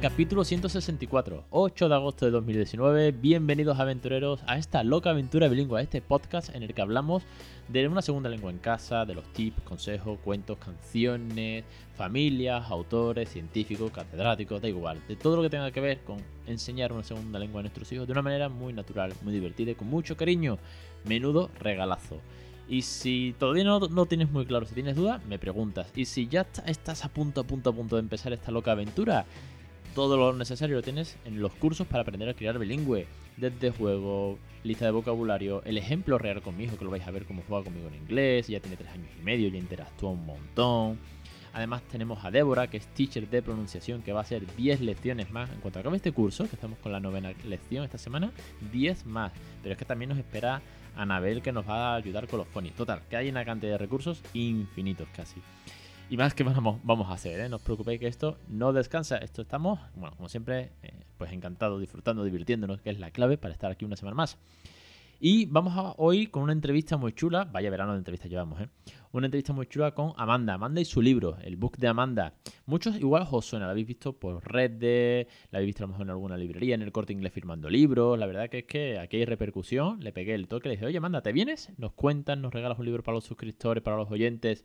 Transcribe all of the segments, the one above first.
Capítulo 164, 8 de agosto de 2019. Bienvenidos aventureros a esta loca aventura bilingüe, a este podcast en el que hablamos de una segunda lengua en casa, de los tips, consejos, cuentos, canciones, familias, autores, científicos, catedráticos, da igual, de todo lo que tenga que ver con enseñar una segunda lengua a nuestros hijos de una manera muy natural, muy divertida y con mucho cariño. Menudo regalazo. Y si todavía no, no, tienes muy claro, si tienes dudas, me preguntas. Y si ya estás a punto, a punto, a punto de empezar esta loca aventura, todo lo necesario lo tienes en los cursos para aprender a crear bilingüe. Desde juego, lista de vocabulario, el ejemplo real con mi hijo, que lo vais a ver cómo juega conmigo en inglés, ya tiene tres años y medio, ya interactúa un montón. Además tenemos a Débora, que es teacher de pronunciación, que va a hacer 10 lecciones más. En cuanto acabe este curso, que estamos con la novena lección esta semana, 10 más. Pero es que también nos espera Anabel, que nos va a ayudar con los phonies. Total, que hay una cantidad de recursos infinitos casi. Y más que vamos, vamos a hacer, ¿eh? no os preocupéis que esto no descansa. Esto estamos, bueno, como siempre, eh, pues encantados, disfrutando, divirtiéndonos, que es la clave para estar aquí una semana más. Y vamos a hoy con una entrevista muy chula, vaya verano de entrevistas llevamos, ¿eh? Una entrevista muy chula con Amanda, Amanda y su libro, el book de Amanda. Muchos igual os suena, la habéis visto por redes, la habéis visto a lo mejor en alguna librería, en el corte inglés firmando libros. La verdad que es que aquí hay repercusión. Le pegué el toque, le dije, oye Amanda, ¿te vienes? Nos cuentan, nos regalas un libro para los suscriptores, para los oyentes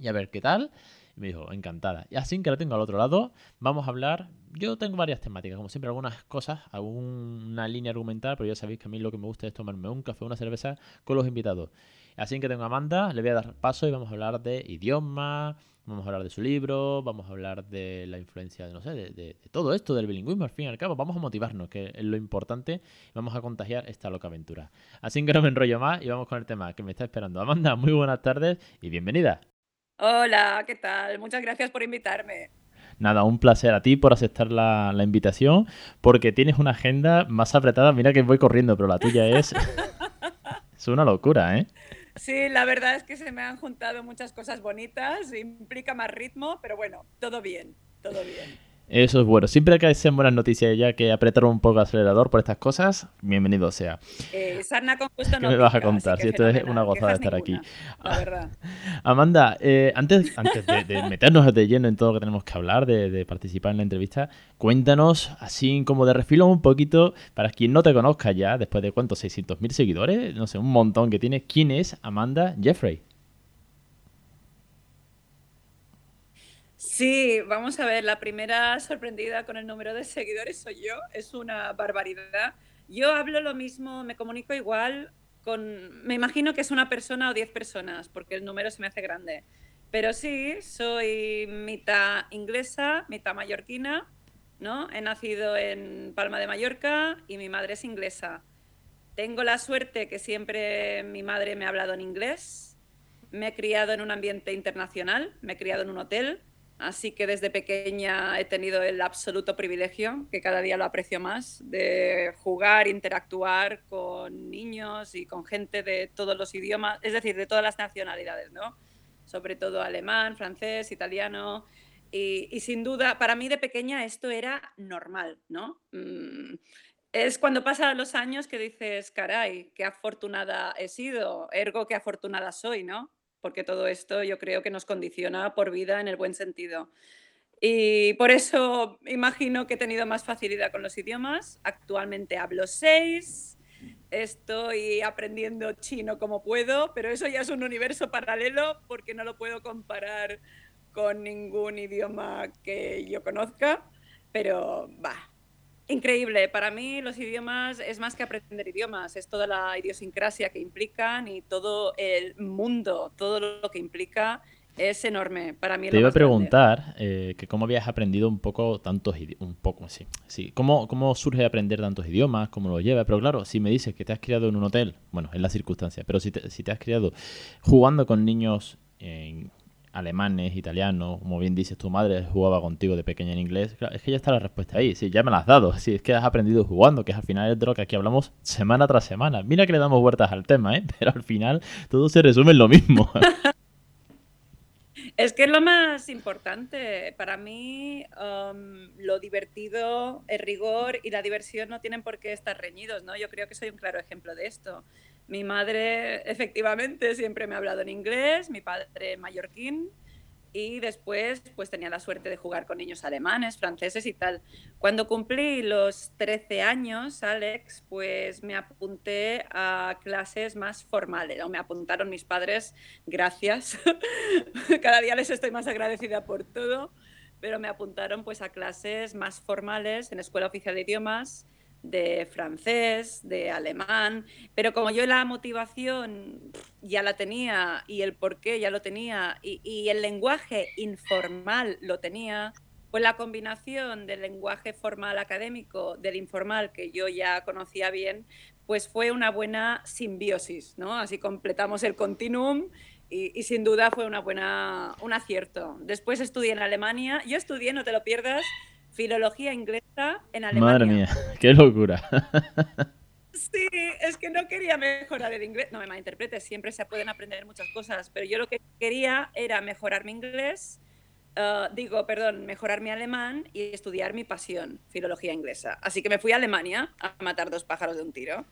y a ver qué tal. Y me dijo, encantada. Y así que la tengo al otro lado, vamos a hablar. Yo tengo varias temáticas, como siempre, algunas cosas, alguna línea argumental, pero ya sabéis que a mí lo que me gusta es tomarme un café, una cerveza con los invitados. Así que tengo a Amanda, le voy a dar paso y vamos a hablar de idioma, vamos a hablar de su libro, vamos a hablar de la influencia de, no sé, de, de, todo esto, del bilingüismo, al fin y al cabo. Vamos a motivarnos, que es lo importante, y vamos a contagiar esta loca aventura. Así que no me enrollo más y vamos con el tema que me está esperando. Amanda, muy buenas tardes y bienvenida. Hola, ¿qué tal? Muchas gracias por invitarme. Nada, un placer a ti por aceptar la, la, invitación, porque tienes una agenda más apretada. Mira que voy corriendo, pero la tuya es. es una locura, ¿eh? Sí, la verdad es que se me han juntado muchas cosas bonitas, implica más ritmo, pero bueno, todo bien, todo bien. Eso es bueno. Siempre que sean buenas noticias ya que apretar un poco el acelerador por estas cosas, bienvenido sea. Eh, sarna gusto no ¿Qué me vas a contar? Si esto es una gozada estar ninguna, aquí. La verdad. Amanda, eh, antes, antes de, de, meternos de lleno en todo lo que tenemos que hablar, de, de, participar en la entrevista, cuéntanos, así como de refilo un poquito, para quien no te conozca ya, después de cuántos, 600.000 seguidores, no sé, un montón que tienes, ¿quién es Amanda Jeffrey? Sí, vamos a ver, la primera sorprendida con el número de seguidores soy yo, es una barbaridad. Yo hablo lo mismo, me comunico igual me imagino que es una persona o diez personas, porque el número se me hace grande. Pero sí, soy mitad inglesa, mitad mallorquina, ¿no? He nacido en Palma de Mallorca y mi madre es inglesa. Tengo la suerte que siempre mi madre me ha hablado en inglés. Me he criado en un ambiente internacional, me he criado en un hotel, Así que desde pequeña he tenido el absoluto privilegio, que cada día lo aprecio más, de jugar, interactuar con niños y con gente de todos los idiomas, es decir, de todas las nacionalidades, ¿no? Sobre todo alemán, francés, italiano. Y, sin duda, para mí de pequeña esto era normal, ¿no? Mm, es cuando pasan los años que dices, caray, qué afortunada he sido, ergo qué afortunada soy, ¿no? Porque todo esto yo creo que nos condiciona por vida en el buen sentido. Y por eso imagino que he tenido más facilidad con los idiomas. Actualmente hablo seis, estoy aprendiendo chino como puedo, pero eso ya es un universo paralelo porque no lo puedo comparar con ningún idioma que yo conozca, pero va, Increíble. Para mí los idiomas es más que aprender idiomas, es toda la idiosincrasia que implican y todo el mundo, todo lo que implica es enorme. Para mí Te iba a preguntar eh, que cómo habías aprendido un poco tantos un poco, sí, sí. ¿Cómo, ¿Cómo surge aprender tantos idiomas? ¿Cómo lo llevas? Pero claro, si me dices que te has criado en un hotel, bueno, es la circunstancia, pero si te, si te has criado jugando con niños en alemanes, italianos, como bien dices, tu madre jugaba contigo de pequeña en inglés, es que ya está la respuesta ahí, sí, ya me la has dado, sí, es que has aprendido jugando, que al final es de lo que aquí hablamos semana tras semana. Mira que le damos vueltas al tema, ¿eh? pero al final todo se resume en lo mismo. Es que es lo más importante. Para mí, um, lo divertido, el rigor y la diversión no tienen por qué estar reñidos, ¿no? Yo creo que soy un claro ejemplo de esto. Mi madre, efectivamente, siempre me ha hablado en inglés, mi padre mallorquín, y después pues tenía la suerte de jugar con niños alemanes, franceses y tal. Cuando cumplí los 13 años, Alex, pues me apunté a clases más formales, o me apuntaron mis padres, gracias. Cada día les estoy más agradecida por todo, pero me apuntaron pues a clases más formales en Escuela Oficial de Idiomas de francés, de alemán, pero como yo la motivación ya la tenía y el porqué ya lo tenía y, el lenguaje informal lo tenía, pues la combinación del lenguaje formal académico, del informal que yo ya conocía bien, pues fue una buena simbiosis, ¿no? Así completamos el continuum y, y, sin duda fue una buena, un acierto. Después estudié en Alemania. Yo estudié, no te lo pierdas, filología inglesa en Alemania. Madre mía, qué locura. Sí, es que no quería mejorar el inglés. No me malinterpretes, siempre se pueden aprender muchas cosas, pero yo lo que quería era mejorar mi inglés, uh, digo, perdón, mejorar mi alemán y estudiar mi pasión, filología inglesa. Así que me fui a Alemania a matar dos pájaros de un tiro.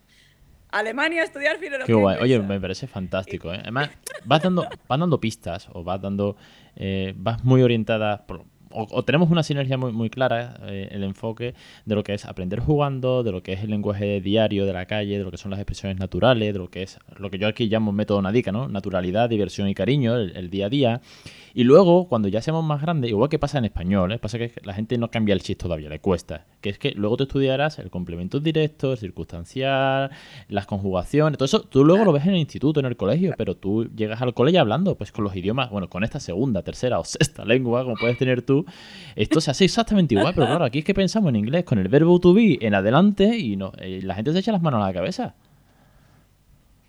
Alemania a estudiar filología. Qué guay. Oye, me parece fantástico. ¿eh? Además, vas dando, vas dando pistas o vas dando, eh, vas muy orientada, por, o, tenemos una sinergia muy, muy clara, eh, el enfoque de lo que es aprender jugando, de lo que es el lenguaje diario de la calle, de lo que son las expresiones naturales, de lo que es lo que yo aquí llamo método Nadica, ¿no? Naturalidad, diversión y cariño, el, día a día. Y luego, cuando ya seamos más grandes, igual que pasa en español, ¿eh? pasa que la gente no cambia el chiste todavía, le cuesta. Que es que luego tú estudiarás el complemento directo, el circunstancial, las conjugaciones, todo eso, tú luego lo ves en el instituto, en el colegio, pero tú llegas al colegio hablando pues con los idiomas, bueno, con esta segunda, tercera o sexta lengua, como puedes tener tú, esto se hace exactamente igual, pero claro, aquí es que pensamos en inglés con el verbo to be en adelante y, no, eh, la gente se echa las manos a la cabeza.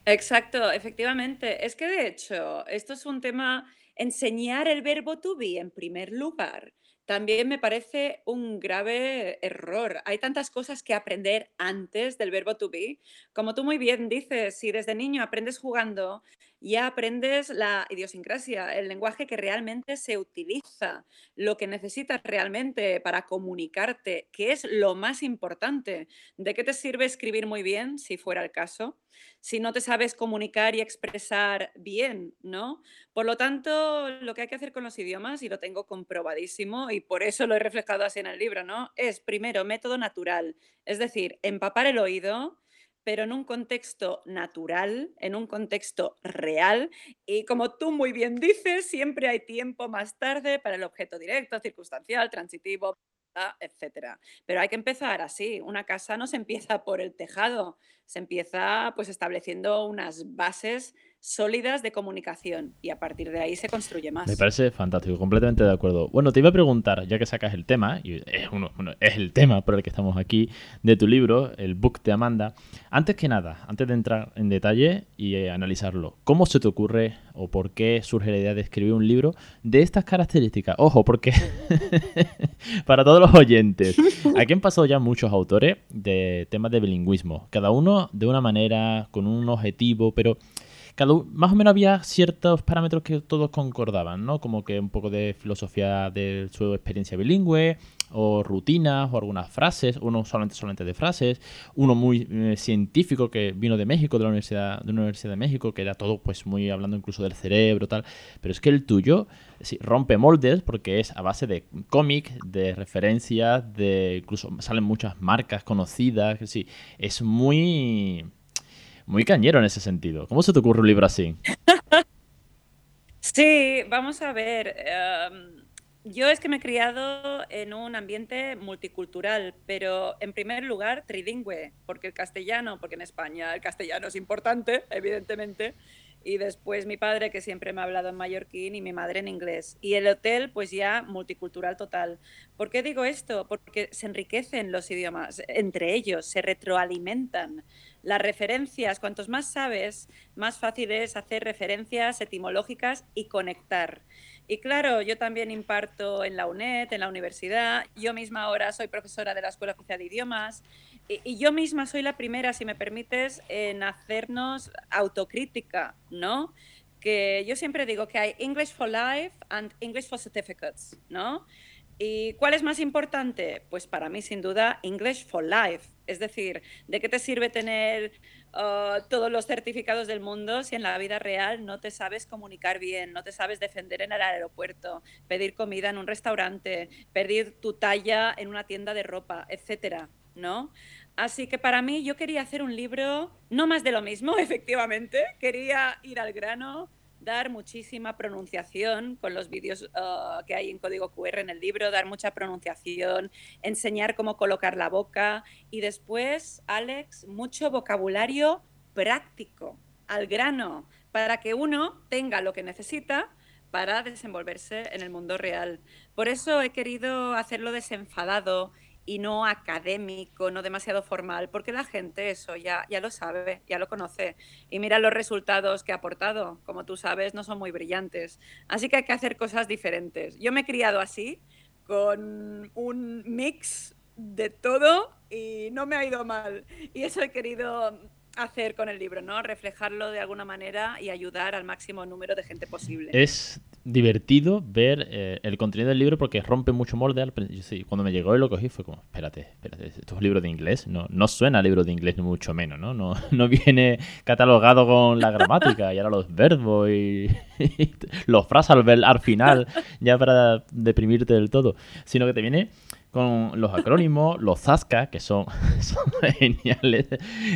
Exacto, efectivamente. Es que de hecho, esto es un tema, enseñar el verbo to be en primer lugar también me parece un grave error. Hay tantas cosas que aprender antes del verbo to be. Como tú muy bien dices, si desde niño aprendes jugando, ya aprendes la idiosincrasia, el lenguaje que realmente se utiliza, lo que necesitas realmente para comunicarte, que es lo más importante. ¿De qué te sirve escribir muy bien, si fuera el caso? si no te sabes comunicar y expresar bien, ¿no? Por lo tanto, lo que hay que hacer con los idiomas, y lo tengo comprobadísimo, y por eso lo he reflejado así en el libro, ¿no? Es primero método natural, es decir, empapar el oído, pero en un contexto natural, en un contexto real. Y como tú muy bien dices, siempre hay tiempo más tarde para el objeto directo, circunstancial, transitivo, etcétera. Pero hay que empezar así. Una casa no se empieza por el tejado, se empieza pues estableciendo unas bases sólidas de comunicación y a partir de ahí se construye más. Me parece fantástico, completamente de acuerdo. Bueno, te iba a preguntar, ya que sacas el tema, y es, uno, es el tema por el que estamos aquí, de tu libro, el book de Amanda, antes que nada, antes de entrar en detalle y eh, analizarlo, ¿cómo se te ocurre o por qué surge la idea de escribir un libro de estas características? Ojo, porque para todos los oyentes, aquí han pasado ya muchos autores de temas de bilingüismo, cada uno de una manera, con un objetivo, pero más o menos había ciertos parámetros que todos concordaban, ¿no? Como que un poco de filosofía de su experiencia bilingüe, o rutinas, o algunas frases, uno solamente, solamente de frases, uno muy eh, científico que vino de México, de la Universidad de, Universidad de México, que era todo pues muy hablando incluso del cerebro, tal. Pero es que el tuyo sí, rompe moldes porque es a base de cómic, de referencias, de incluso salen muchas marcas conocidas, sí, es muy muy cañero en ese sentido. ¿Cómo se te ocurre un libro así? sí, vamos a ver. Em, yo es que me he criado en un ambiente multicultural, pero en primer lugar trilingüe, porque el castellano, porque en España el castellano es importante, evidentemente, y después mi padre que siempre me ha hablado en mallorquín y mi madre en inglés. Y el hotel pues ya multicultural total. ¿Por qué digo esto? Porque se enriquecen los idiomas entre ellos, se retroalimentan. Las referencias, cuantos más sabes, más fácil es hacer referencias etimológicas y conectar. Y claro, yo también imparto en la UNED, en la universidad. Yo misma ahora soy profesora de la Escuela Oficial de Idiomas y, yo misma soy la primera, si me permites, en hacernos autocrítica, ¿no? que yo siempre digo que hay English for Life and English for Certificates, ¿no? ¿Y cuál es más importante? Pues para mí, sin duda, English for Life. Es decir, ¿de qué te sirve tener uh, todos los certificados del mundo si en la vida real no te sabes comunicar bien, no te sabes defender en el aeropuerto, pedir comida en un restaurante, pedir tu talla en una tienda de ropa, etcétera? ¿No? Así que para mí yo quería hacer un libro, no más de lo mismo, efectivamente, quería ir al grano, dar muchísima pronunciación con los vídeos uh, que hay en código QR en el libro, dar mucha pronunciación, enseñar cómo colocar la boca y después, Alex, mucho vocabulario práctico, al grano, para que uno tenga lo que necesita para desenvolverse en el mundo real. Por eso he querido hacerlo desenfadado y no académico, no demasiado formal, porque la gente eso ya, ya lo sabe, ya lo conoce. Y mira los resultados que ha aportado, como tú sabes, no son muy brillantes. Así que hay que hacer cosas diferentes. Yo me he criado así, con un mix de todo y no me ha ido mal. Y eso he querido hacer con el libro, ¿no? Reflejarlo de alguna manera y ayudar al máximo número de gente posible. Es divertido ver eh, el contenido del libro porque rompe mucho molde. Sí, cuando me llegó y lo cogí fue como, espérate, espérate, esto es un libro de inglés. No, no suena a libro de inglés ni mucho menos, ¿no? ¿no? No viene catalogado con la gramática y ahora los verbos y, los frases al, al final ya para deprimirte del todo, sino que te viene con los acrónimos, los Zasca, que son, geniales,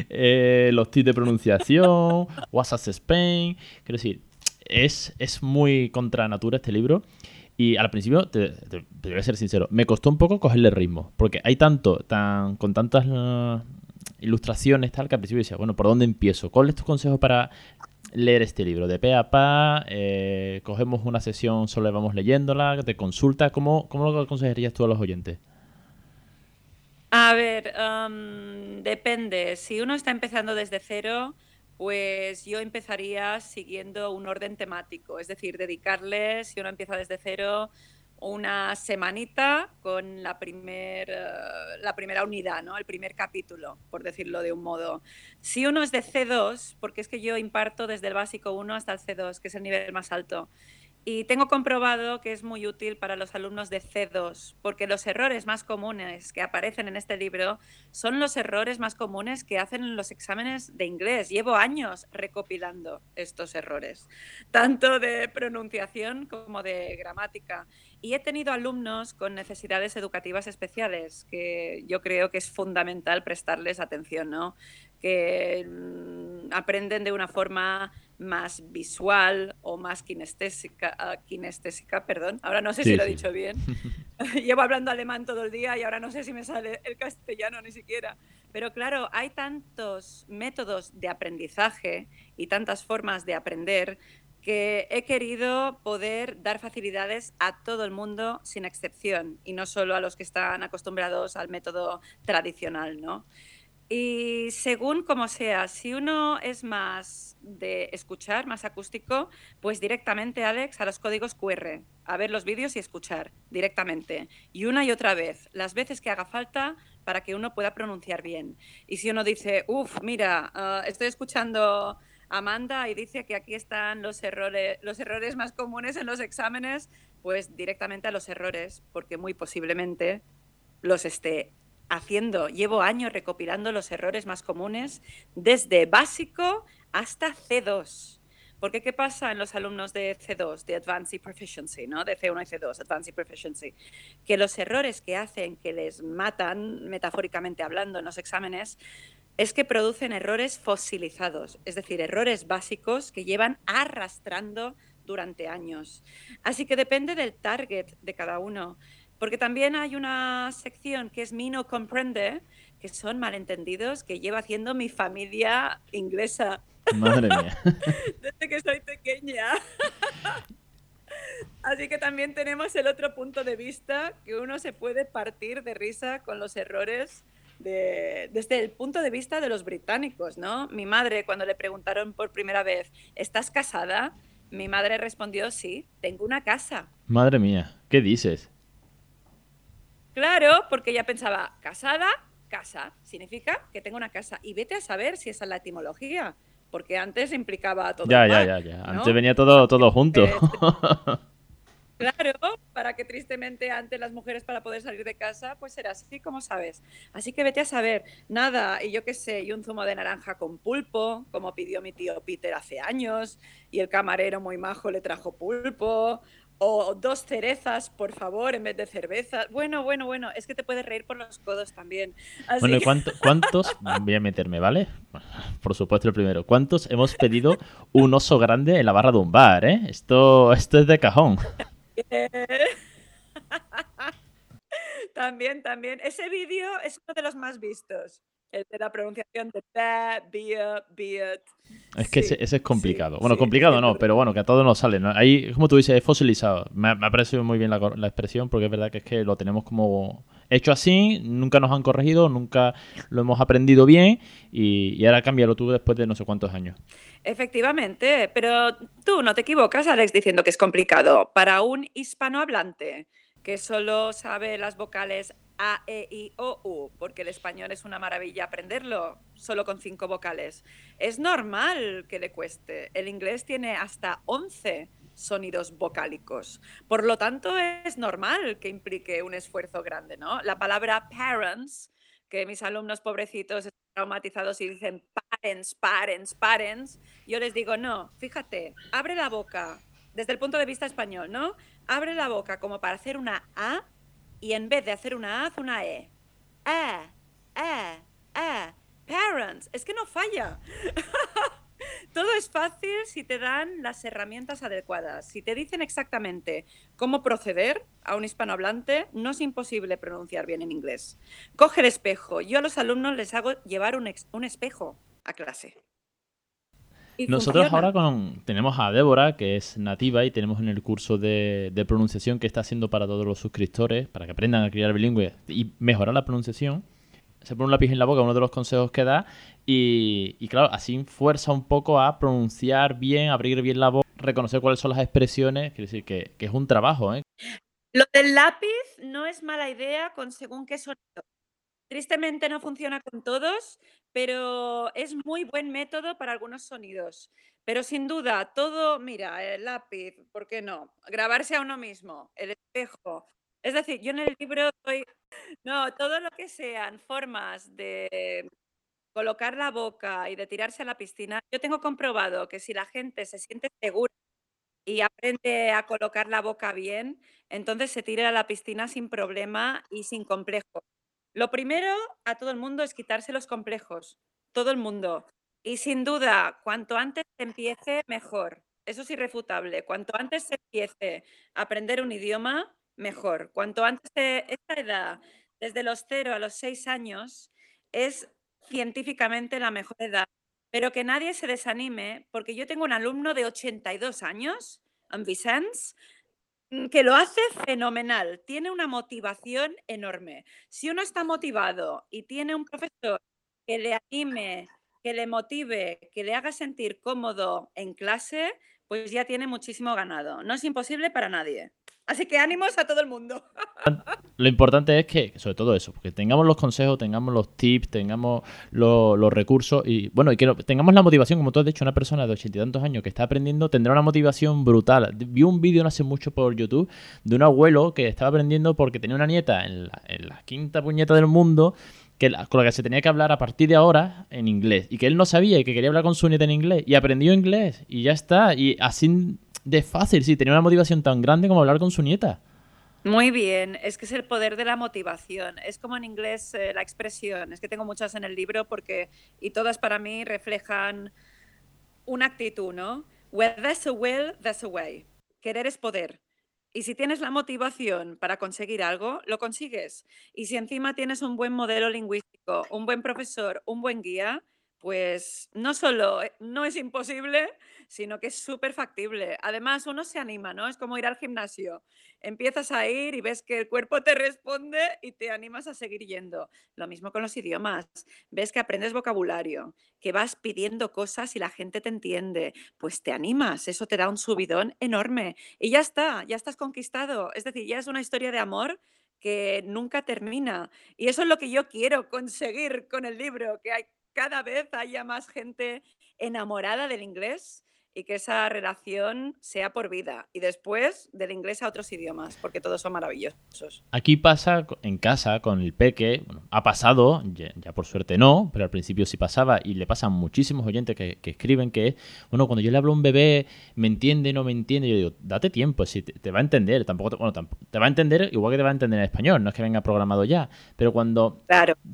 eh, los tips de pronunciación, WhatsApp Spain. Quiero decir, es, es muy contra natura este libro. Y al principio, te, voy a ser sincero, me costó un poco cogerle ritmo. Porque hay tanto, tan, con tantas uh, ilustraciones, tal, que al principio decía, bueno, ¿por dónde empiezo? ¿Cuál es tu consejo para leer este libro? De pe a pa, eh, cogemos una sesión, solo vamos leyéndola, te consulta. ¿Cómo, ¿Cómo lo aconsejarías tú a los oyentes? A ver, depende. Si uno está empezando desde cero, pues yo empezaría siguiendo un orden temático, es decir, dedicarle, si uno empieza desde cero, una semanita con la, primer, eh, la primera unidad, ¿no? el primer capítulo, por decirlo de un modo. Si uno es de C2, porque es que yo imparto desde el básico 1 hasta el C2, que es el nivel más alto, y tengo comprobado que es muy útil para los alumnos de C2, porque los errores más comunes que aparecen en este libro son los errores más comunes que hacen en los exámenes de inglés. Llevo años recopilando estos errores, tanto de pronunciación como de gramática. Y he tenido alumnos con necesidades educativas especiales, que yo creo que es fundamental prestarles atención, ¿no? Que mm, aprenden de una forma más visual o más kinestésica, ah, kinestésica perdón. Ahora no sé si lo he dicho bien. Llevo hablando alemán todo el día y ahora no sé si me sale el castellano ni siquiera. Pero claro, hay tantos métodos de aprendizaje y tantas formas de aprender que he querido poder dar facilidades a todo el mundo sin excepción y no solo a los que están acostumbrados al método tradicional, ¿no? Y según como sea, si uno es más de escuchar, más acústico, pues directamente, Alex, a los códigos QR, a ver los vídeos y escuchar directamente. Y una y otra vez, las veces que haga falta para que uno pueda pronunciar bien. Y si uno dice, uff, mira, ah, estoy escuchando Amanda y dice que aquí están los errores, los errores más comunes en los exámenes, pues directamente a los errores, porque muy posiblemente los esté haciendo, llevo años recopilando los errores más comunes desde básico hasta C2. Porque ¿qué pasa en los alumnos de C2, de Advanced Proficiency, ¿no? de C1 y C2, Advanced Proficiency? Que los errores que hacen que les matan, metafóricamente hablando, en los exámenes, es que producen errores fosilizados, es decir, errores básicos que llevan arrastrando durante años. Así que depende del target de cada uno. Porque también hay una sección que es Mi no comprende, que son malentendidos que lleva haciendo mi familia inglesa. Madre mía. Desde que soy pequeña. Así que también tenemos el otro punto de vista, que uno se puede partir de risa con los errores desde el punto de vista de los británicos, ¿no? Mi madre, cuando le preguntaron por primera vez, ¿estás casada? Mi madre respondió, sí, tengo una casa. Madre mía, ¿qué dices? Claro, porque ella pensaba, casada, casa, significa que tengo una casa. Y vete a saber si esa es la etimología. porque antes implicaba todo. Ya, ya, ya, ya. Antes ¿no? venía todo, todo junto. Eh, Claro, para que tristemente antes las mujeres para poder salir de casa, pues era así, como sabes. Así que vete a saber, nada, y yo qué sé, y un zumo de naranja con pulpo, como pidió mi tío Peter hace años, y el camarero muy majo le trajo pulpo, o dos cerezas, por favor, en vez de cerveza. Bueno, bueno, bueno, es que te puedes reír por los codos también. Así Bueno, ¿y cuánto- cuántos? Voy a meterme, ¿vale? Por supuesto, el primero. ¿Cuántos hemos pedido un oso grande en la barra de un bar, eh? Esto, esto es de cajón. También, también. Ese vídeo es uno de los más vistos. El de la pronunciación de ba, beer, beard. Es que Sí, ese, ese es complicado. sí, bueno, sí, complicado no, pero bueno, que a todos nos sale. ¿no? Ahí, como tú dices, es fosilizado. Me me ha parecido muy bien la, la expresión porque es verdad que es que lo tenemos como hecho así, nunca nos han corregido, nunca lo hemos aprendido bien y, y ahora cámbialo tú después de no sé cuántos años. Efectivamente, pero tú no te equivocas, Alex, diciendo que es complicado. Para un hispanohablante que solo sabe las vocales A, E, I, O, U, porque el español es una maravilla aprenderlo, solo con cinco vocales, es normal que le cueste. El inglés tiene hasta 11 sonidos vocálicos. Por lo tanto, es normal que implique un esfuerzo grande, ¿no? La palabra parents, que mis alumnos pobrecitos están traumatizados y dicen parents, parents, parents, yo les digo, no, fíjate, abre la boca, desde el punto de vista español, ¿no? Abre la boca como para hacer una A y en vez de hacer una A, una E. A, A, A. Parents, es que no falla. Todo es fácil si te dan las herramientas adecuadas. Si te dicen exactamente cómo proceder a un hispanohablante, no es imposible pronunciar bien en inglés. Coge el espejo. Yo a los alumnos les hago llevar un espejo a clase. Y Nosotros funciona. ahora con, tenemos a Débora, que es nativa, y tenemos en el curso de, de pronunciación que está haciendo para todos los suscriptores, para que aprendan a criar bilingüe y mejorar la pronunciación. Se pone un lápiz en la boca, uno de los consejos que da, y, y claro, así fuerza un poco a pronunciar bien, abrir bien la boca, reconocer cuáles son las expresiones, quiere decir que, que es un trabajo, ¿eh? Lo del lápiz no es mala idea con según qué sonido. Tristemente no funciona con todos, pero es muy buen método para algunos sonidos. Pero sin duda, todo, mira, el lápiz, ¿por qué no? Grabarse a uno mismo, el espejo. Es decir, yo en el libro doy, no, todo lo que sean formas de colocar la boca y de tirarse a la piscina, yo tengo comprobado que si la gente se siente segura y aprende a colocar la boca bien, entonces se tira a la piscina sin problema y sin complejo. Lo primero a todo el mundo es quitarse los complejos, todo el mundo. Y sin duda, cuanto antes empiece, mejor. Eso es irrefutable. Cuanto antes se empiece a aprender un idioma, mejor. Cuanto antes de esta edad, desde los 0 a los 6 años, es científicamente la mejor edad. Pero que nadie se desanime, porque yo tengo un alumno de 82 años, en que lo hace fenomenal, tiene una motivación enorme. Si uno está motivado y tiene un profesor que le anime, que le motive, que le haga sentir cómodo en clase, pues ya tiene muchísimo ganado. No es imposible para nadie. Así que ánimos a todo el mundo. Lo importante es que, sobre todo eso, porque tengamos los consejos, tengamos los tips, tengamos lo- los recursos y, bueno, y que tengamos la motivación, como tú has dicho, una persona de ochenta y tantos años que está aprendiendo tendrá una motivación brutal. Vi un vídeo no hace mucho por YouTube de un abuelo que estaba aprendiendo porque tenía una nieta en la, en la quinta puñeta del mundo que con la que se tenía que hablar a partir de ahora en inglés y que él no sabía y que quería hablar con su nieta en inglés y aprendió inglés y ya está. Y así de fácil, sí, tenía una motivación tan grande como hablar con su nieta. Muy bien, es que es el poder de la motivación. Es como en inglés eh, la expresión, es que tengo muchas en el libro porque y todas para mí reflejan una actitud, ¿no? Where there's a will, there's a way. Querer es poder. Y si tienes la motivación para conseguir algo, lo consigues. Y si encima tienes un buen modelo lingüístico, un buen profesor, un buen guía, pues no solo eh, no es imposible, sino que es súper factible. Además, uno se anima, ¿no? Es como ir al gimnasio. Empiezas a ir y ves que el cuerpo te responde y te animas a seguir yendo. Lo mismo con los idiomas. Ves que aprendes vocabulario, que vas pidiendo cosas y la gente te entiende. Pues te animas, eso te da un subidón enorme. Y ya está, ya estás conquistado. Es decir, ya es una historia de amor que nunca termina. Y eso es lo que yo quiero conseguir con el libro, que hay cada vez haya más gente enamorada del inglés y que esa relación sea por vida y después del inglés a otros idiomas, porque todos son maravillosos. Aquí pasa en casa con el peque, bueno, ha pasado, ya, por suerte no, pero al principio sí pasaba y le pasan muchísimos oyentes que, escriben que, bueno, cuando yo le hablo a un bebé, me entiende, no me entiende, yo digo, date tiempo, si te, va a entender, tampoco, te, bueno, te va a entender igual que te va a entender en español, no es que venga programado ya, pero cuando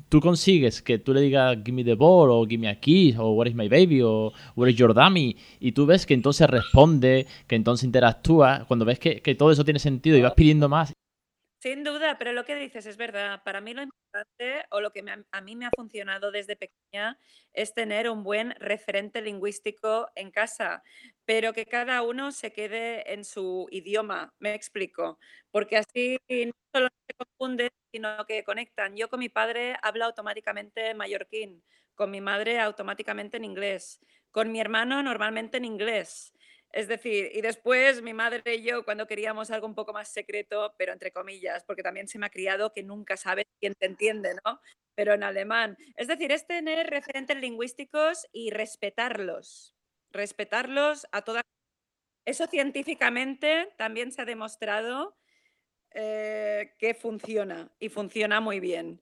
tú consigues que tú le digas, give me the ball, o give me a kiss, o where is my baby, o where is your dummy, y tú ves que entonces responde, que entonces interactúa, cuando ves que, todo eso tiene sentido y vas pidiendo más. Sin duda, pero lo que dices es verdad. Para mí lo importante o lo que a mí me ha funcionado desde pequeña es tener un buen referente lingüístico en casa, pero que cada uno se quede en su idioma, me explico, porque así no solo se confunden, sino que conectan. Yo con mi padre hablo automáticamente mallorquín, con mi madre automáticamente en inglés. Con mi hermano normalmente en inglés. Es decir, y después mi madre y yo cuando queríamos algo un poco más secreto, pero entre comillas, porque también se me ha criado que nunca sabes quién te entiende, ¿no? Pero en alemán. Es decir, es tener referentes lingüísticos y respetarlos. Respetarlos a toda... Eso científicamente también se ha demostrado eh, que funciona y funciona muy bien.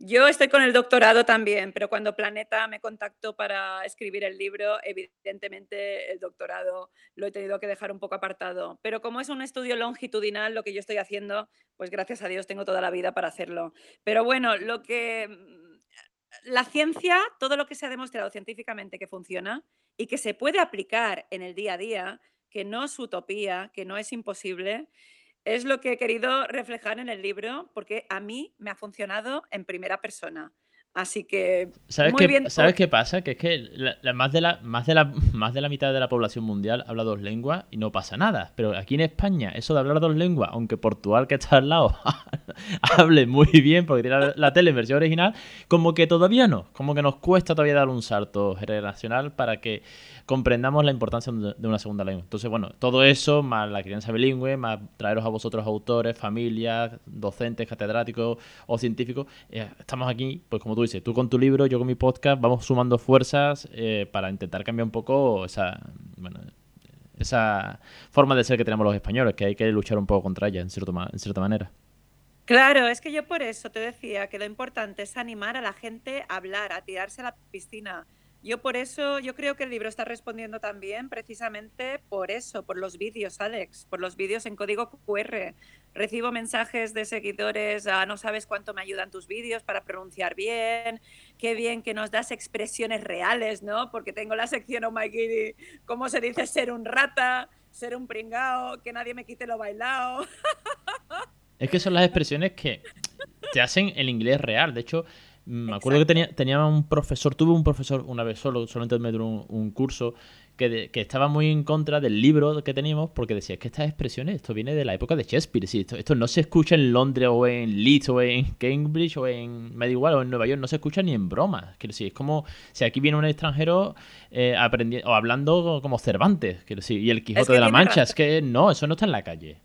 Yo estoy con el doctorado también, pero cuando Planeta me contactó para escribir el libro, evidentemente el doctorado lo he tenido que dejar un poco apartado. Pero como es un estudio longitudinal lo que yo estoy haciendo, pues gracias a Dios tengo toda la vida para hacerlo. Pero bueno, lo que mm, la ciencia, todo lo que se ha demostrado científicamente que funciona y que se puede aplicar en el día a día, que no es utopía, que no es imposible, es lo que he querido reflejar en el libro porque a mí me ha funcionado en primera persona. Así que. ¿Sabes, qué, ¿sabes qué pasa? Que es que más, de la, más, de la, más de la mitad de la población mundial habla dos lenguas y no pasa nada. Pero aquí en España, eso de hablar dos lenguas, aunque Portugal, que está al lado, hable muy bien porque tiene la, tele en versión original, como que todavía no. Como que nos cuesta todavía dar un salto generacional para que comprendamos la importancia de una segunda lengua. Entonces, bueno, todo eso, más la crianza bilingüe, más traeros a vosotros autores, familias, docentes, catedráticos o científicos, eh, estamos aquí, pues como tú tú con tu libro, yo con mi podcast, vamos sumando fuerzas eh, para intentar cambiar un poco esa, esa forma de ser que tenemos los españoles, que hay que luchar un poco contra ella, en, cierto, en cierta manera. Claro, es que yo por eso te decía que lo importante es animar a la gente a hablar, a tirarse a la piscina. Yo por eso, yo creo que el libro está respondiendo también precisamente por eso, por los vídeos, Alex, por los vídeos en código QR. Recibo mensajes de seguidores, ah, no sabes cuánto me ayudan tus vídeos para pronunciar bien, qué bien que nos das expresiones reales, ¿no? Porque tengo la sección Oh My Giddy, cómo se dice ser un rata, ser un pringao, que nadie me quite lo bailado. Es que son las expresiones que te hacen el inglés real. De hecho, me acuerdo que tenía, tenía un profesor, tuve un profesor una vez solo, solamente me duró un, curso, que, que, estaba muy en contra del libro que teníamos porque decía, es que estas expresiones, esto viene de la época de Shakespeare, sí, esto, esto no se escucha en Londres o en Leeds o en Cambridge o en, me igual, o en Nueva York, no se escucha ni en broma. Quiero decir, es como si aquí viene un extranjero eh, aprendiendo, o hablando como Cervantes, quiero decir, y el Quijote de la Mancha, es que no, eso no está en la calle.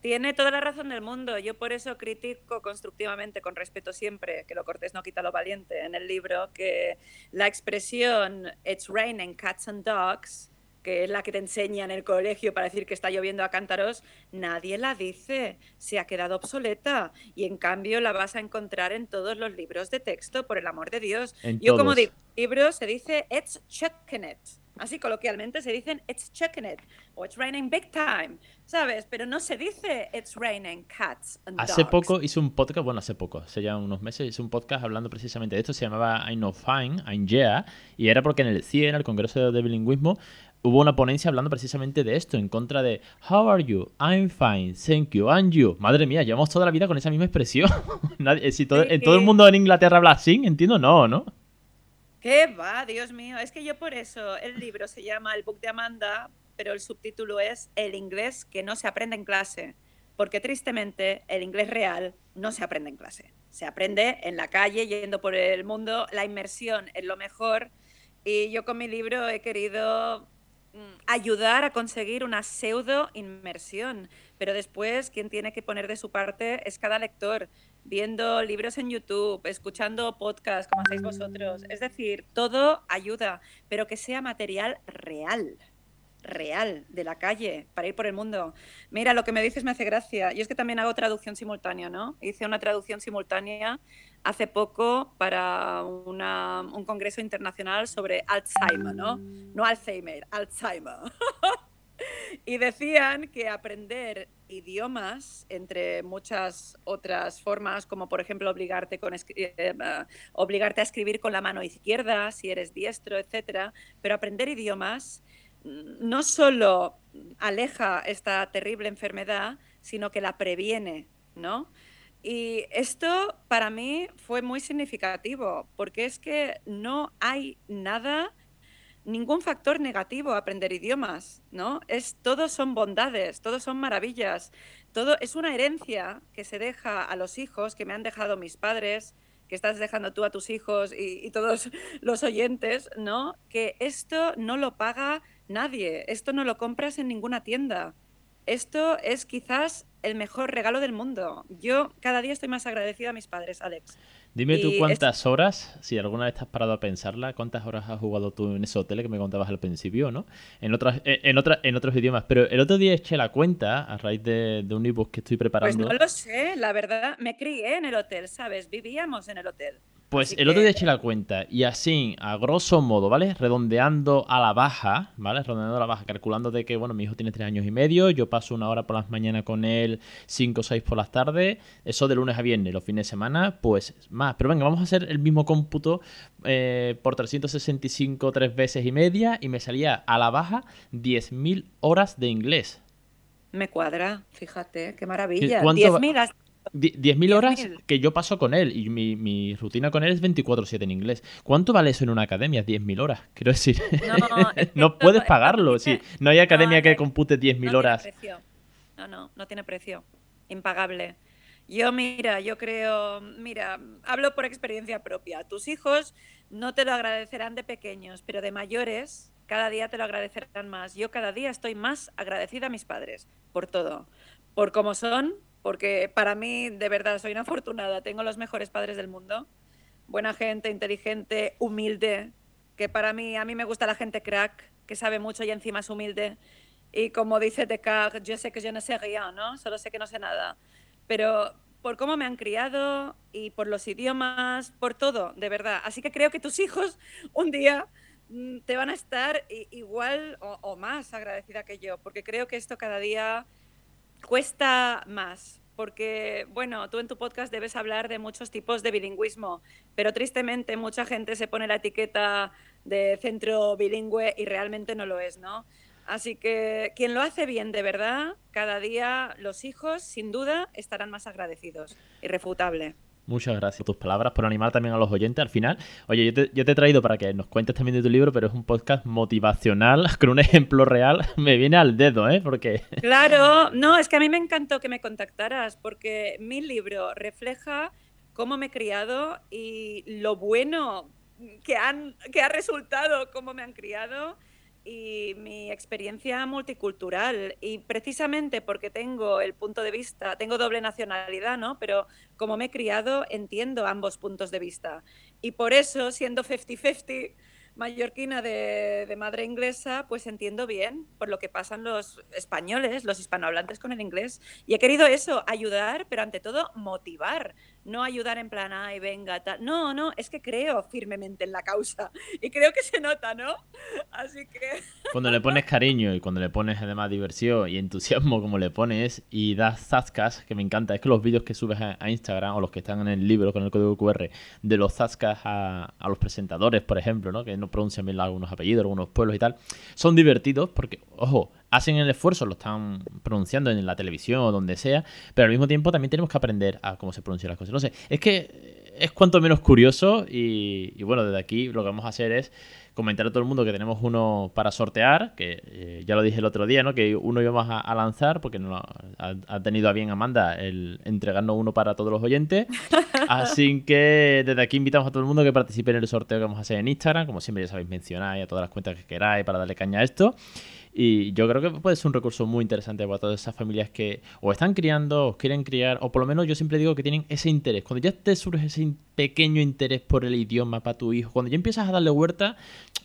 Tiene toda la razón del mundo. Yo por eso critico constructivamente, con respeto siempre, que lo cortés no quita lo valiente en el libro, que la expresión It's raining cats and dogs, que es la que te enseña en el colegio para decir que está lloviendo a cántaros, nadie la dice, se ha quedado obsoleta y en cambio la vas a encontrar en todos los libros de texto, por el amor de Dios. Yo como digo, libro se dice It's checking it. Así coloquialmente se dicen It's checking it o It's raining big time. ¿sabes? Pero no se dice It's raining cats and Hace poco hice un podcast, bueno, hace poco, hace ya unos meses, hice un podcast hablando precisamente de esto, se llamaba I Know Fine, I'm Yeah, y era porque en el CIE, en el Congreso de Bilingüismo, hubo una ponencia hablando precisamente de esto, en contra de How are you? I'm fine, thank you, and you. Madre mía, llevamos toda la vida con esa misma expresión. Nadie, si todo, todo el mundo en Inglaterra habla así, entiendo, no, ¿no? ¿Qué va? Dios mío, es que yo por eso el libro se llama El Book de Amanda pero el subtítulo es El inglés que no se aprende en clase, porque tristemente el inglés real no se aprende en clase. Se aprende en la calle, yendo por el mundo, la inmersión es lo mejor. Y yo con mi libro he querido mm, ayudar a conseguir una pseudo inmersión, pero después quien tiene que poner de su parte es cada lector. viendo libros en YouTube, escuchando podcasts como hacéis vosotros. Es decir, todo ayuda, pero que sea material real real de la calle para ir por el mundo. Mira, lo que me dices me hace gracia. Yo es que también hago traducción simultánea, ¿no? Hice una traducción simultánea hace poco para un congreso internacional sobre Alzheimer, ¿no? No Alzheimer, Alzheimer. y decían que aprender idiomas, entre muchas otras formas, como por ejemplo obligarte, con, eh, obligarte a escribir con la mano izquierda si eres diestro, etcétera, pero aprender idiomas no solo aleja esta terrible enfermedad, sino que la previene, ¿no? Y esto para mí fue muy significativo, porque es que no hay nada, ningún factor negativo aprender idiomas, ¿no? Es, todos son bondades, todos son maravillas, todo es una herencia que se deja a los hijos, que me han dejado mis padres, que estás dejando tú a tus hijos y, y todos los oyentes, ¿no? Que esto no lo paga nadie, esto no lo compras en ninguna tienda. Esto es quizás el mejor regalo del mundo. Yo cada día estoy más agradecida a mis padres, Alex. Dime tú cuántas horas, si alguna vez te has parado a pensarla, cuántas horas has jugado tú en ese hotel que me contabas al principio, ¿no? En otras, eh, en, en otros idiomas. Pero el otro día eché la cuenta a raíz de, de un ebook que estoy preparando. Pues no lo sé, la verdad, me crié en el hotel, ¿sabes? Vivíamos en el hotel. Pues el otro día eché la cuenta y así, a grosso modo, ¿vale? Redondeando a la baja, ¿vale? Redondeando a la baja, calculando de que, bueno, mi hijo tiene tres años y medio, yo paso una hora por las mañanas con él, cinco o seis por las tardes, eso de lunes a viernes, los fines de semana, pues más. Pero venga, vamos a hacer el mismo cómputo eh, por 365 tres veces y media y me salía a la baja 10.000 horas de inglés. Me cuadra, fíjate, qué maravilla. 10.000 10.000 horas que yo paso con él y mi, rutina con él es 24/7 en inglés. ¿Cuánto vale eso en una academia? 10.000 horas. Quiero decir, no, puedes pagarlo. Si no hay academia que compute 10.000 horas. No, no, no tiene precio. Impagable. Yo, mira, yo creo, mira, hablo por experiencia propia. Tus hijos no te lo agradecerán de pequeños, pero de mayores cada día te lo agradecerán más. Yo cada día estoy más agradecida a mis padres por todo, por cómo son, porque para mí, de verdad, soy una afortunada. Tengo los mejores padres del mundo. Buena gente, inteligente, humilde, que para mí, a mí me gusta la gente crack, que sabe mucho y encima es humilde. Y como dice Descartes, yo sé que yo no sé rien, ¿no? Solo sé que no sé nada. Pero por cómo me han criado y por los idiomas, por todo, de verdad. Así que creo que tus hijos un día mm, te van a estar igual o, o más agradecida que yo, porque creo que esto cada día cuesta más, porque, bueno, tú en tu podcast debes hablar de muchos tipos de bilingüismo, pero tristemente mucha gente se pone la etiqueta de centro bilingüe y realmente no lo es, ¿no? Así que quien lo hace bien de verdad, cada día los hijos, sin duda, estarán más agradecidos. Irrefutable. Muchas gracias por tus palabras, por animar también a los oyentes al final. Oye, yo te, yo te, he traído para que nos cuentes también de tu libro, pero es un podcast motivacional con un ejemplo real. Me viene al dedo, ¿eh? Porque... Claro, no, es que a mí me encantó que me contactaras, porque mi libro refleja cómo me he criado y lo bueno que, han, que ha resultado cómo me han criado y mi experiencia multicultural. Y precisamente porque tengo el punto de vista, tengo doble nacionalidad, ¿no? Pero como me he criado, entiendo ambos puntos de vista. Y por eso, siendo 50-50, mallorquina de, madre inglesa, pues entiendo bien por lo que pasan los españoles, los hispanohablantes con el inglés. Y he querido eso, ayudar, pero ante todo motivar. No ayudar en plan, ay, venga, tal. No, no, es que creo firmemente en la causa. Y creo que se nota, ¿no? Así que. Cuando le pones cariño y cuando le pones además diversión y entusiasmo, como le pones, y das zascas, que me encanta, es que los vídeos que subes a, Instagram o los que están en el libro con el código QR, de los zascas a, a los presentadores, por ejemplo, ¿no? Que no pronuncian bien algunos apellidos, algunos pueblos y tal, son divertidos porque, ojo, hacen el esfuerzo, lo están pronunciando en la televisión o donde sea, pero al mismo tiempo también tenemos que aprender a cómo se pronuncian las cosas. No sé, es que es cuanto menos curioso y, bueno, desde aquí lo que vamos a hacer es comentar a todo el mundo que tenemos uno para sortear, que eh, ya lo dije el otro día, ¿no? Que uno íbamos a, a lanzar, porque no, ha, tenido a bien Amanda el entregarnos uno para todos los oyentes. Así que desde aquí invitamos a todo el mundo que participe en el sorteo que vamos a hacer en Instagram. Como siempre ya sabéis mencionar a todas las cuentas que queráis para darle caña a esto. Y yo creo que puede ser un recurso muy interesante para todas esas familias que o están criando, o quieren criar, o por lo menos yo siempre digo que tienen ese interés. Cuando ya te surge ese pequeño interés por el idioma para tu hijo, cuando ya empiezas a darle huerta,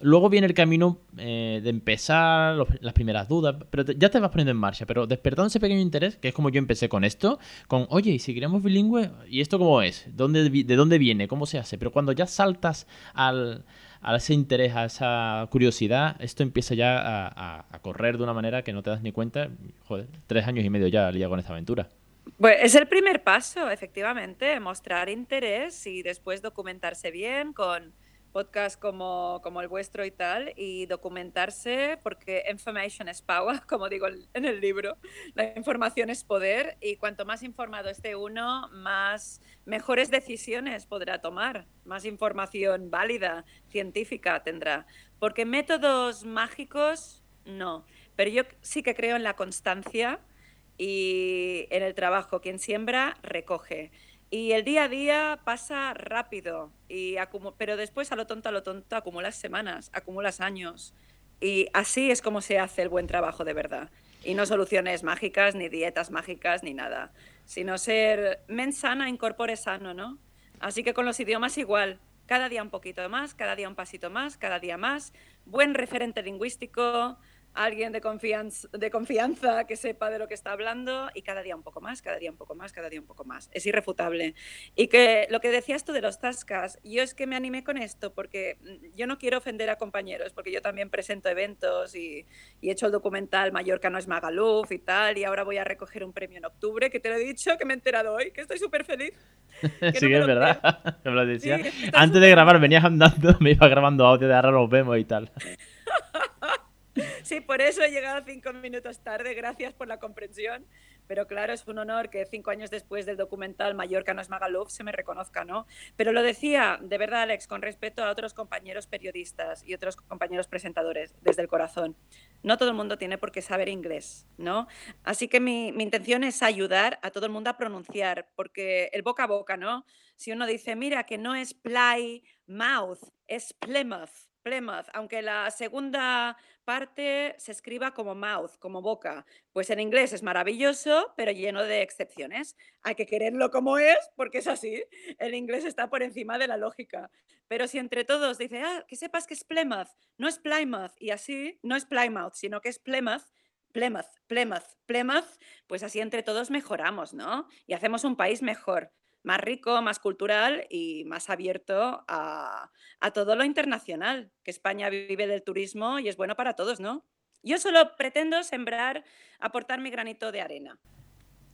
luego viene el camino eh, de empezar, las primeras dudas, pero ya te vas poniendo en marcha. Pero despertando ese pequeño interés, que es como yo empecé con esto, con, oye, ¿y si queremos bilingüe? ¿Y esto cómo es? ¿Dónde, ¿De dónde viene? ¿Cómo se hace? Pero cuando ya saltas al a ese interés, a esa curiosidad, esto empieza ya a, correr de una manera que no te das ni cuenta. Joder, tres años y medio ya liado con esta aventura. Pues es el primer paso, efectivamente, mostrar interés y después documentarse bien con podcast como, como el vuestro y tal, y documentarse, porque information is power, como digo en el libro, la información es poder, y cuanto más informado esté uno, más mejores decisiones podrá tomar, más información válida, científica tendrá. Porque métodos mágicos, no, pero yo sí que creo en la constancia y en el trabajo. Quien siembra, recoge. Y el día a día pasa rápido, y pero después a lo tonto, a lo tonto, acumulas semanas, acumulas años. Y así es como se hace el buen trabajo de verdad. Y no soluciones mágicas, ni dietas mágicas, ni nada. Sino ser men sana, incorpore sano, ¿no? Así que con los idiomas igual. Cada día un poquito más, cada día un pasito más, cada día más. Buen referente lingüístico, alguien de confianza, de confianza que sepa de lo que está hablando y cada día un poco más, cada día un poco más, cada día un poco más. Es irrefutable. Y que lo que decías tú de los tascas, yo es que me animé con esto porque mm, yo no quiero ofender a compañeros, porque yo también presento eventos y, he hecho el documental Mallorca no es Magaluf y tal, y ahora voy a recoger un premio en octubre, que te lo he dicho, que me he enterado hoy, que estoy súper feliz. sí, es verdad. Me lo decía. Antes de grabar venías andando, me iba grabando audio de ahora nos vemos y tal. Sí, por eso he llegado cinco minutos tarde, gracias por la comprensión. Pero claro, es un honor que cinco años después del documental Mallorca no es Magaluf se me reconozca, ¿no? Pero lo decía, de verdad, Alex, con respeto a otros compañeros periodistas y otros compañeros presentadores, desde el corazón. No todo el mundo tiene por qué saber inglés, ¿no? Así que mi, mi intención es ayudar a todo el mundo a pronunciar, porque el boca a boca, ¿no? Si uno dice, mira, que no es Plymouth, es Plymouth Plymouth, aunque la segunda parte se escriba como mouth, como boca, pues en inglés es maravilloso, pero lleno de excepciones. Hay que quererlo como es, porque es así. El inglés está por encima de la lógica. Pero si entre todos dice, ah, que sepas que es Plymouth, no es Plymouth, y así no es Plymouth, sino que es Plymouth, Plymouth, Plymouth, Plymouth, pues así entre todos mejoramos, ¿no? Y hacemos un país mejor más rico, más cultural y más abierto a, todo lo internacional, que España vive del turismo y es bueno para todos, ¿no? Yo solo pretendo sembrar, aportar mi granito de arena.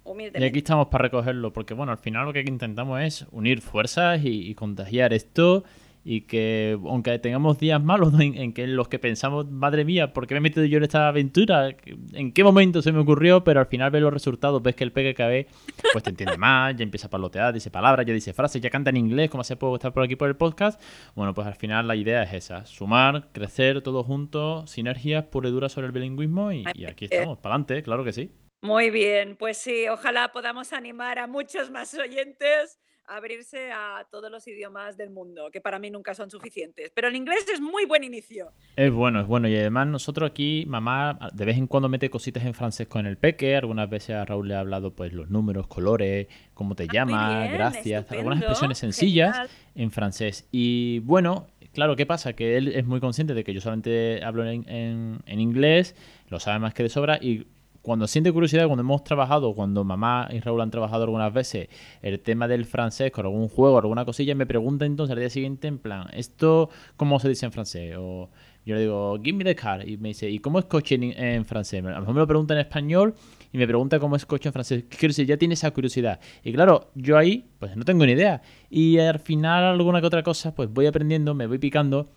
Y aquí estamos para recogerlo, porque bueno, al final lo que intentamos es unir fuerzas y contagiar esto y que aunque tengamos días malos en, que los que pensamos, madre mía, ¿por qué me he metido yo en esta aventura? ¿En qué momento se me ocurrió? Pero al final ves los resultados, ves que el PKB pues te entiende más, ya empieza a parlotear, dice palabras, ya dice frases, ya canta en inglés, como se puede estar por aquí por el podcast. Bueno, pues al final la idea es esa, sumar, crecer todos juntos, sinergias pura y dura sobre el bilingüismo y, y aquí estamos, para adelante, claro que sí. Muy bien, pues sí, ojalá podamos animar a muchos más oyentes abrirse a todos los idiomas del mundo, que para mí nunca son suficientes. Pero el inglés es muy buen inicio. Es bueno, es bueno. Y además nosotros aquí, mamá, de vez en cuando mete cositas en francés con el peque. Algunas veces a Raúl le ha hablado pues los números, colores, cómo te ah, llamas, gracias. Algunas expresiones sencillas en francés. Y bueno, claro, ¿qué pasa? Que él es muy consciente de que yo solamente hablo en, en inglés, lo sabe más que de sobra y cuando siente curiosidad, cuando hemos trabajado, cuando mamá y Raúl han trabajado algunas veces el tema del francés con algún juego, alguna cosilla, me pregunta entonces al día siguiente en plan, ¿esto cómo se dice en francés? O yo le digo, give me the car. Y me dice, ¿y cómo es coche en, francés? A lo mejor me lo pregunta en español y me pregunta cómo es coche en francés. Quiero decir, ya tiene esa curiosidad. Y claro, yo ahí, pues no tengo ni idea. Y al final, alguna que otra cosa, pues voy aprendiendo, me voy picando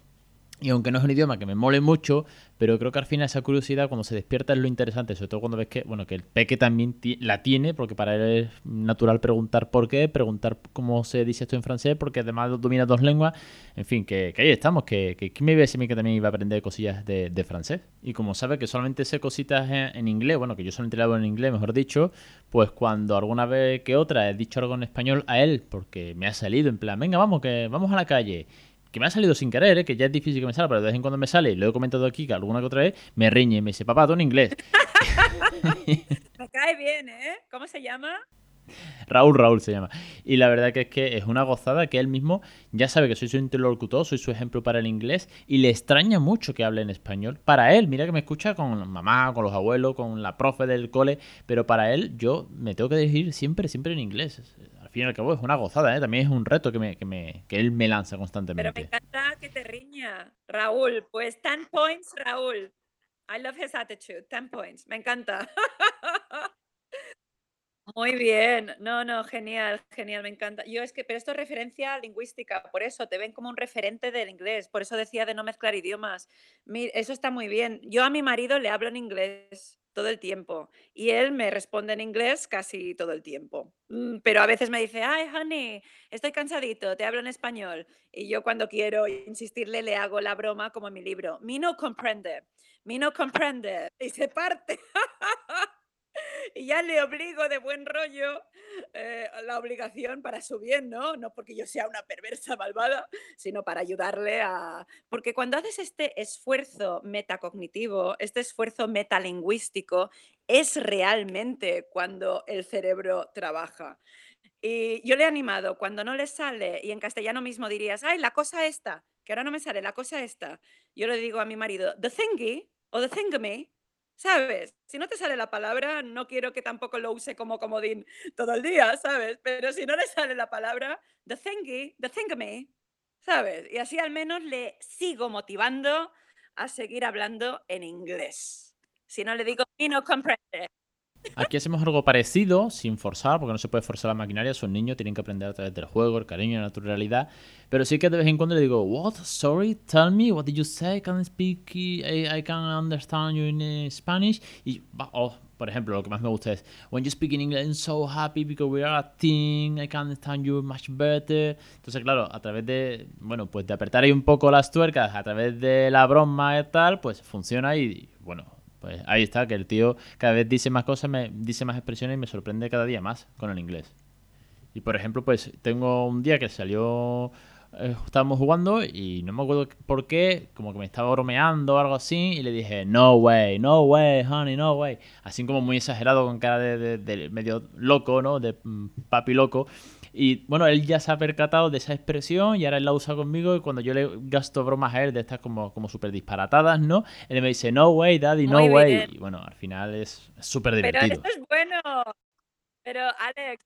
y aunque no es un idioma que me mole mucho, pero creo que al final esa curiosidad cuando se despierta es lo interesante, sobre todo cuando ves que, bueno, que el peque también la tiene, porque para él es natural preguntar por qué, preguntar cómo se dice esto en francés, porque además domina dos lenguas, en fin, que, ahí estamos, que, que, me iba a decir que también iba a aprender cosillas de, francés. Y como sabe que solamente sé cositas en, inglés, bueno, que yo solamente le hablo en inglés, mejor dicho, pues cuando alguna vez que otra he dicho algo en español a él, porque me ha salido en plan, venga, vamos, que vamos a la calle que me ha salido sin querer, ¿eh? que ya es difícil que me salga, pero de vez en cuando me sale, y lo he comentado aquí que alguna que otra vez, me riñe, me dice, papá, tú en inglés. me cae bien, ¿eh? ¿Cómo se llama? Raúl Raúl se llama. Y la verdad que es que es una gozada que él mismo ya sabe que soy su interlocutor, soy su ejemplo para el inglés y le extraña mucho que hable en español. Para él, mira que me escucha con mamá, con los abuelos, con la profe del cole, pero para él yo me tengo que dirigir siempre, siempre en inglés. Fin y al cabo es una gozada, ¿eh? también es un reto que, me, que, me, que él me lanza constantemente. Pero me encanta que te riña, Raúl. Pues 10 points, Raúl. I love his attitude. 10 points. Me encanta. Muy bien, no, no, genial, genial, me encanta. Yo es que, pero esto es referencia lingüística, por eso te ven como un referente del inglés, por eso decía de no mezclar idiomas. eso está muy bien. Yo a mi marido le hablo en inglés todo el tiempo y él me responde en inglés casi todo el tiempo. Mm, pero a veces me dice, ay, honey, estoy cansadito, te hablo en español. Y yo cuando quiero insistirle le hago la broma como en mi libro, mi no comprende, mi no comprende, y se parte. y ya le obligo de buen rollo eh, la obligación para su bien, ¿no? No porque yo sea una perversa malvada, sino para ayudarle a... Porque cuando haces este esfuerzo metacognitivo, este esfuerzo metalingüístico, es realmente cuando el cerebro trabaja. Y yo le he animado, cuando no le sale, y en castellano mismo dirías, ay, la cosa esta, que ahora no me sale, la cosa esta, yo le digo a mi marido, the thingy o the thingamy, ¿Sabes? Si no te sale la palabra, no quiero que tampoco lo use como comodín todo el día, ¿sabes? Pero si no le sale la palabra, the thingy, the thingamy, ¿sabes? Y así al menos le sigo motivando a seguir hablando en inglés. Si no le digo, y no comprende. Aquí hacemos algo parecido, sin forzar, porque no se puede forzar la maquinaria, son niños, tienen que aprender a través del juego, el cariño, la naturalidad. Pero sí que de vez en cuando le digo, What? Sorry, tell me, what did you say? I can speak, I, can understand you in eh, Spanish. Y, oh, por ejemplo, lo que más me gusta es, When you speak in English, I'm so happy because we are a team, I can understand you much better. Entonces, claro, a través de, bueno, pues de apretar ahí un poco las tuercas, a través de la broma y tal, pues funciona y, bueno, pues ahí está, que el tío cada vez dice más cosas, me dice más expresiones y me sorprende cada día más con el inglés. Y por ejemplo, pues tengo un día que salió, eh, estábamos jugando y no me acuerdo por qué, como que me estaba bromeando o algo así, y le dije, no way, no way, honey, no way. Así como muy exagerado, con cara de medio loco, ¿no? De mm, papi loco. Y bueno, él ya se ha percatado de esa expresión y ahora él la usa conmigo y cuando yo le gasto bromas a él de estas como, como súper disparatadas, ¿no? Él me dice, no way, daddy, no way. Y bueno, al final es súper divertido. Pero eso es bueno. Pero Alex,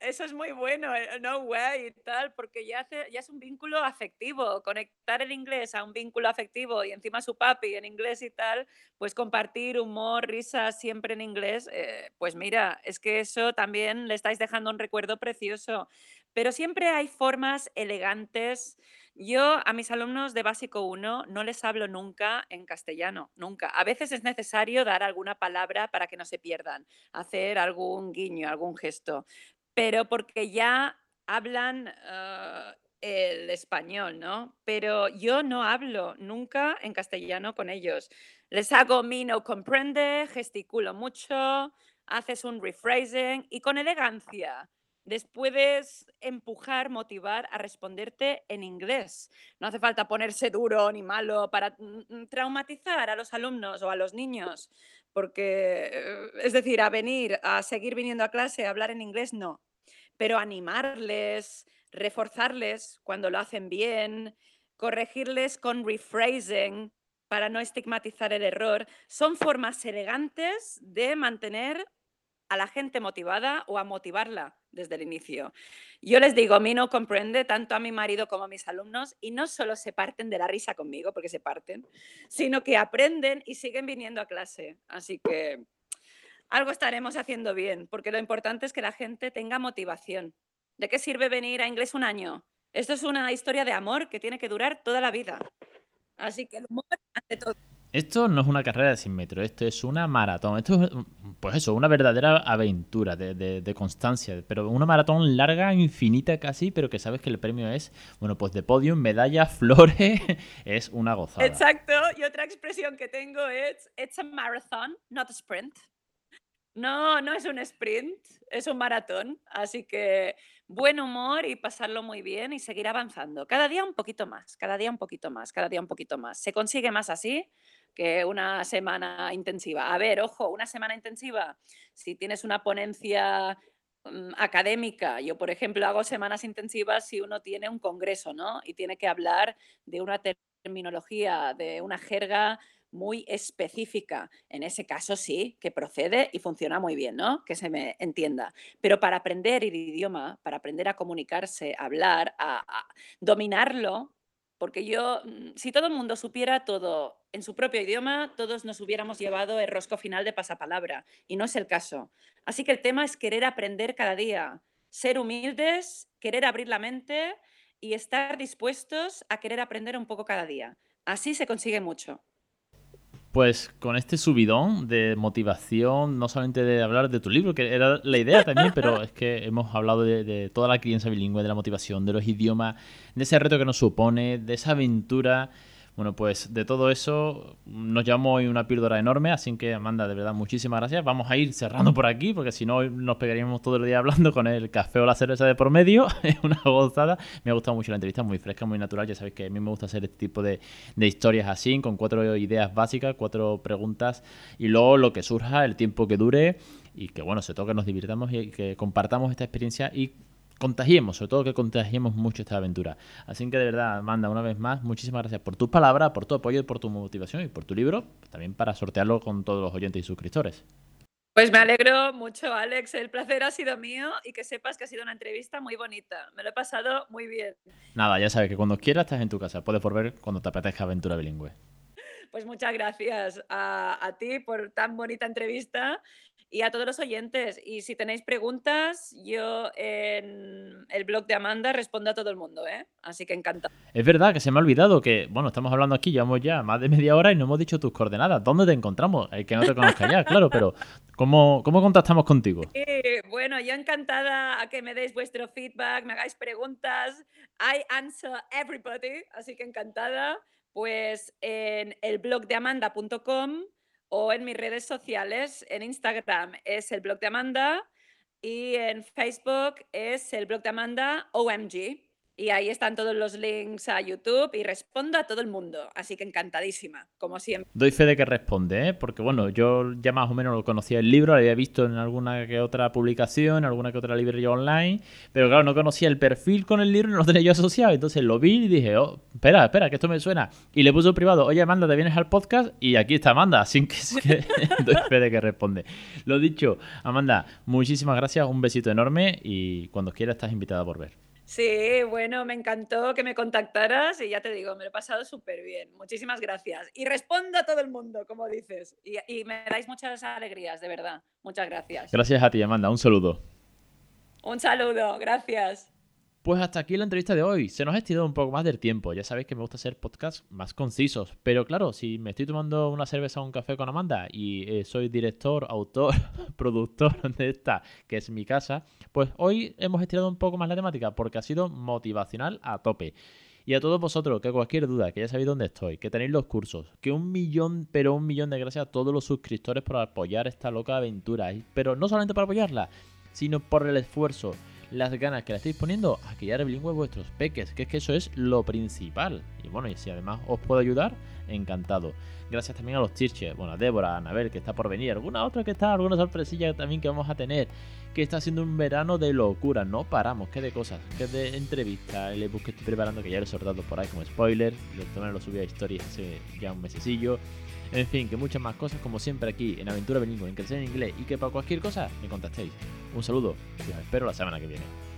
eso, es muy bueno, eh, no way y tal, porque ya, hace, ya es un vínculo afectivo. Conectar el inglés a un vínculo afectivo y encima su papi en inglés y tal, pues compartir humor, risa siempre en inglés, eh, pues mira, es que eso también le estáis dejando un recuerdo precioso. Pero siempre hay formas elegantes yo a mis alumnos de básico 1 no les hablo nunca en castellano, nunca. A veces es necesario dar alguna palabra para que no se pierdan, hacer algún guiño, algún gesto, pero porque ya hablan ah, el español, ¿no? Pero yo no hablo nunca en castellano con ellos. Les hago mi no comprende, gesticulo mucho, haces un rephrasing y con elegancia les puedes empujar, motivar a responderte en inglés. No hace falta ponerse duro ni malo para mm, mm, traumatizar a los alumnos o a los niños, porque, eh, es decir, a venir, a seguir viniendo a clase, a hablar en inglés, no. Pero animarles, reforzarles cuando lo hacen bien, corregirles con rephrasing para no estigmatizar el error, son formas elegantes de mantener a la gente motivada o a motivarla desde el inicio. Yo les digo, a no comprende tanto a mi marido como a mis alumnos y no solo se parten de la risa conmigo, porque se parten, sino que aprenden y siguen viniendo a clase. Así que algo estaremos haciendo bien, porque lo importante es que la gente tenga motivación. ¿De qué sirve venir a inglés un año? Esto es una historia de amor que tiene que durar toda la vida. Así que el humor ante todo. Esto no es una carrera de 100 metros, esto es una maratón. Esto es, pues eso, una verdadera aventura de, constancia. Pero una maratón larga, infinita casi, pero que sabes que el premio es, bueno, pues de podium, medalla, flores, es una gozada. Exacto. Y otra expresión que tengo es, it's a marathon, not a sprint. No, no es un sprint, es un maratón. Así que buen humor y pasarlo muy bien y seguir avanzando. Cada día un poquito más, cada día un poquito más, cada día un poquito más. Se consigue más así que una semana intensiva. A ver, ojo, una semana intensiva, si tienes una ponencia mm, académica, yo por ejemplo hago semanas intensivas si uno tiene un congreso, ¿no? Y tiene que hablar de una terminología, de una jerga muy específica. En ese caso sí, que procede y funciona muy bien, ¿no? Que se me entienda. Pero para aprender el idioma, para aprender a comunicarse, hablar, a dominarlo, porque yo, mm, si todo el mundo supiera todo en su propio idioma, todos nos hubiéramos llevado el rosco final de pasapalabra, y no es el caso. Así que el tema es querer aprender cada día, ser humildes, querer abrir la mente y estar dispuestos a querer aprender un poco cada día. Así se consigue mucho. Pues con este subidón de motivación, no solamente de hablar de tu libro, que era la idea también, pero es que hemos hablado de, toda la crianza bilingüe, de la motivación, de los idiomas, de ese reto que nos supone, de esa aventura bueno, pues de todo eso nos llamó hoy una píldora enorme, así que Amanda, de verdad, muchísimas gracias. Vamos a ir cerrando por aquí, porque si no nos pegaríamos todo el día hablando con el café o la cerveza de por medio. Es una gozada. Me ha gustado mucho la entrevista, muy fresca, muy natural. Ya sabéis que a mí me gusta hacer este tipo de, de historias así, con cuatro ideas básicas, cuatro preguntas, y luego lo que surja, el tiempo que dure, y que bueno, se toque, nos divirtamos y que compartamos esta experiencia y contagiemos, sobre todo que contagiemos mucho esta aventura. Así que de verdad, Amanda, una vez más, muchísimas gracias por tus palabras, por tu apoyo, por tu motivación y por tu libro, también para sortearlo con todos los oyentes y suscriptores. Pues me alegro mucho, Alex. El placer ha sido mío y que sepas que ha sido una entrevista muy bonita. Me lo he pasado muy bien. Nada, ya sabes que cuando quieras estás en tu casa. Puedes volver cuando te apetezca aventura bilingüe. Pues muchas gracias a, a ti por tan bonita entrevista y a todos los oyentes. Y si tenéis preguntas, yo en el blog de Amanda respondo a todo el mundo, ¿eh? Así que encantado. Es verdad que se me ha olvidado que, bueno, estamos hablando aquí, llevamos ya más de media hora y no hemos dicho tus coordenadas. ¿Dónde te encontramos? El que no te conozca ya, claro, pero ¿cómo, cómo contactamos contigo? bueno, yo encantada a que me deis vuestro feedback, me hagáis preguntas. I answer everybody, así que encantada. Pues en el blog de amanda.com o en mis redes sociales. En Instagram es el blog de Amanda y en Facebook es el blog de Amanda OMG. Y ahí están todos los links a YouTube y respondo a todo el mundo. Así que encantadísima, como siempre. Doy fe de que responde, ¿eh? porque bueno, yo ya más o menos lo conocía el libro, lo había visto en alguna que otra publicación, en alguna que otra librería online, pero claro, no conocía el perfil con el libro no lo tenía yo asociado. Entonces lo vi y dije, oh, espera, espera, que esto me suena. Y le puse un privado, oye Amanda, ¿te vienes al podcast? Y aquí está Amanda, así que, que doy fe de que responde. Lo dicho, Amanda, muchísimas gracias, un besito enorme y cuando quieras estás invitada por ver. Sí, bueno, me encantó que me contactaras y ya te digo, me lo he pasado súper bien. Muchísimas gracias. Y respondo a todo el mundo, como dices. Y, y, me dais muchas alegrías, de verdad. Muchas gracias. Gracias a ti, Amanda. Un saludo. Un saludo, gracias. Pues hasta aquí la entrevista de hoy. Se nos ha estirado un poco más del tiempo. Ya sabéis que me gusta hacer podcasts más concisos. Pero claro, si me estoy tomando una cerveza o un café con Amanda y eh, soy director, autor, productor de esta, que es mi casa, pues hoy hemos estirado un poco más la temática porque ha sido motivacional a tope. Y a todos vosotros, que cualquier duda, que ya sabéis dónde estoy, que tenéis los cursos, que un millón, pero un millón de gracias a todos los suscriptores por apoyar esta loca aventura. Pero no solamente para apoyarla, sino por el esfuerzo las ganas que le estáis poniendo a criar bilingüe vuestros peques, que es que eso es lo principal. Y bueno, y si además os puedo ayudar, encantado. Gracias también a los teachers, bueno, a Débora, a Anabel, que está por venir, alguna otra que está, alguna sorpresilla también que vamos a tener, que está siendo un verano de locura, no paramos, que de cosas, que de entrevistas, el ebook que estoy preparando, que ya lo he soltado por ahí como spoiler, también lo subí a historias hace ya un mesecillo. En fin, que muchas más cosas como siempre aquí en Aventura Bilingüe, en Crecer en Inglés y que para cualquier cosa me contactéis. Un saludo y os espero la semana que viene.